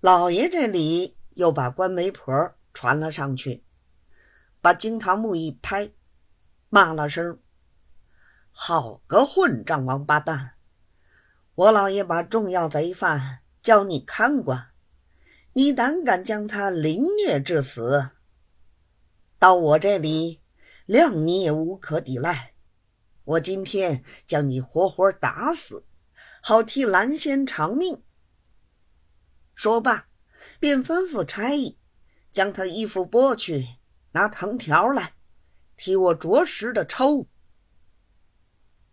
老爷这里又把关媒婆传了上去，把惊堂木一拍，骂了声：“好个混账王八蛋！我老爷把重要贼犯叫你看管，你胆敢将他凌虐致死，到我这里，谅你也无可抵赖。我今天将你活活打死，好替蓝仙偿命。”说罢，便吩咐差役将他衣服剥去，拿藤条来，替我着实的抽。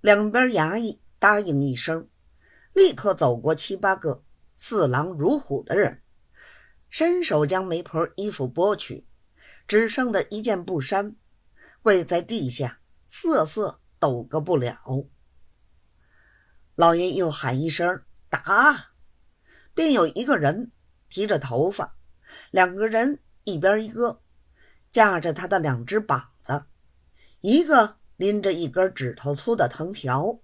两边衙役答应一声，立刻走过七八个四狼如虎的人，伸手将媒婆衣服剥去，只剩的一件布衫，跪在地下瑟瑟抖个不了。老爷又喊一声打。便有一个人提着头发，两个人一边一个，架着他的两只膀子，一个拎着一根指头粗的藤条，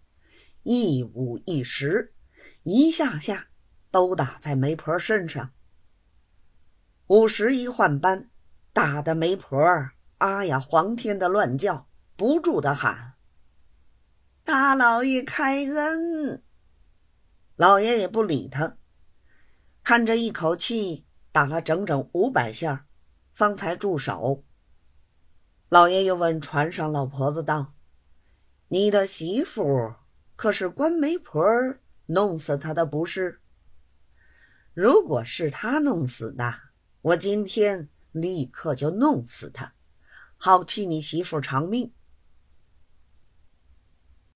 一五一十，一下下都打在媒婆身上。五十一换班，打的媒婆啊呀黄天的乱叫，不住的喊：“大老爷开恩！”老爷也不理他。看着一口气打了整整五百下，方才住手。老爷又问船上老婆子道：“你的媳妇可是关媒婆弄死她的不是？如果是他弄死的，我今天立刻就弄死他，好替你媳妇偿命。